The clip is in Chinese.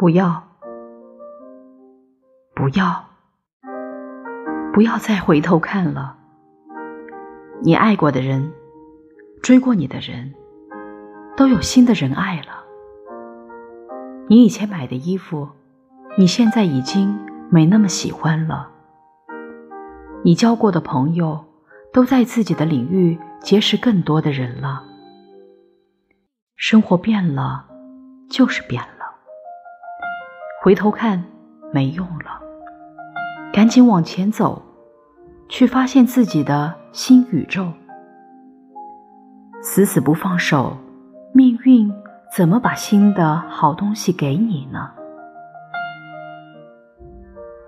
不要，不要，不要再回头看了。你爱过的人，追过你的人，都有新的人爱了。你以前买的衣服，你现在已经没那么喜欢了。你交过的朋友，都在自己的领域结识更多的人了。生活变了，就是变了。回头看没用了，赶紧往前走，去发现自己的新宇宙。死死不放手，命运怎么把新的好东西给你呢？